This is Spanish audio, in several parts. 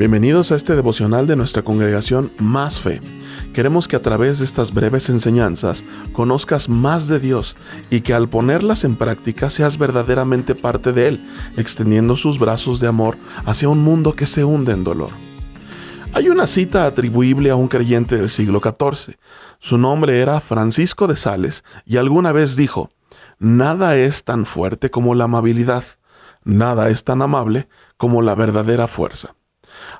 Bienvenidos a este devocional de nuestra congregación Más Fe. Queremos que a través de estas breves enseñanzas conozcas más de Dios y que al ponerlas en práctica seas verdaderamente parte de Él, extendiendo sus brazos de amor hacia un mundo que se hunde en dolor. Hay una cita atribuible a un creyente del siglo XIV. Su nombre era Francisco de Sales y alguna vez dijo, Nada es tan fuerte como la amabilidad, nada es tan amable como la verdadera fuerza.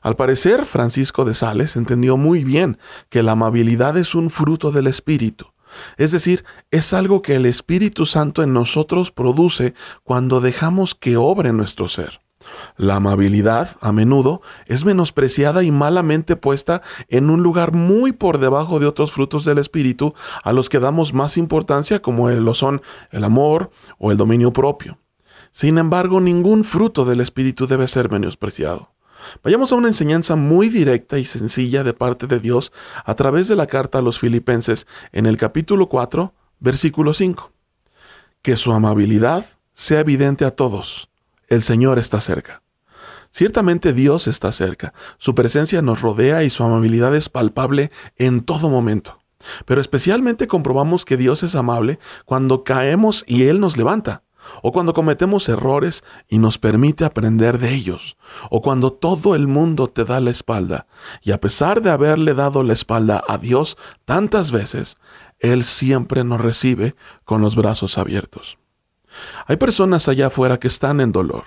Al parecer, Francisco de Sales entendió muy bien que la amabilidad es un fruto del Espíritu. Es decir, es algo que el Espíritu Santo en nosotros produce cuando dejamos que obre nuestro ser. La amabilidad, a menudo, es menospreciada y malamente puesta en un lugar muy por debajo de otros frutos del Espíritu a los que damos más importancia como lo son el amor o el dominio propio. Sin embargo, ningún fruto del Espíritu debe ser menospreciado. Vayamos a una enseñanza muy directa y sencilla de parte de Dios a través de la carta a los filipenses en el capítulo 4, versículo 5. Que su amabilidad sea evidente a todos. El Señor está cerca. Ciertamente Dios está cerca, su presencia nos rodea y su amabilidad es palpable en todo momento. Pero especialmente comprobamos que Dios es amable cuando caemos y Él nos levanta o cuando cometemos errores y nos permite aprender de ellos, o cuando todo el mundo te da la espalda, y a pesar de haberle dado la espalda a Dios tantas veces, Él siempre nos recibe con los brazos abiertos. Hay personas allá afuera que están en dolor,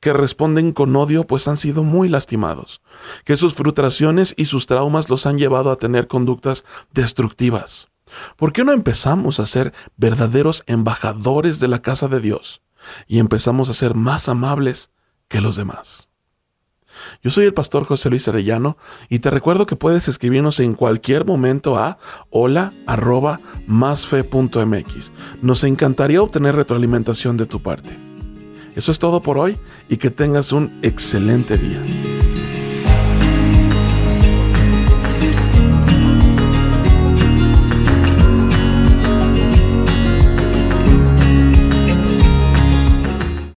que responden con odio pues han sido muy lastimados, que sus frustraciones y sus traumas los han llevado a tener conductas destructivas. ¿Por qué no empezamos a ser verdaderos embajadores de la casa de Dios y empezamos a ser más amables que los demás? Yo soy el pastor José Luis Arellano y te recuerdo que puedes escribirnos en cualquier momento a hola arroba másfe.mx. Nos encantaría obtener retroalimentación de tu parte. Eso es todo por hoy y que tengas un excelente día.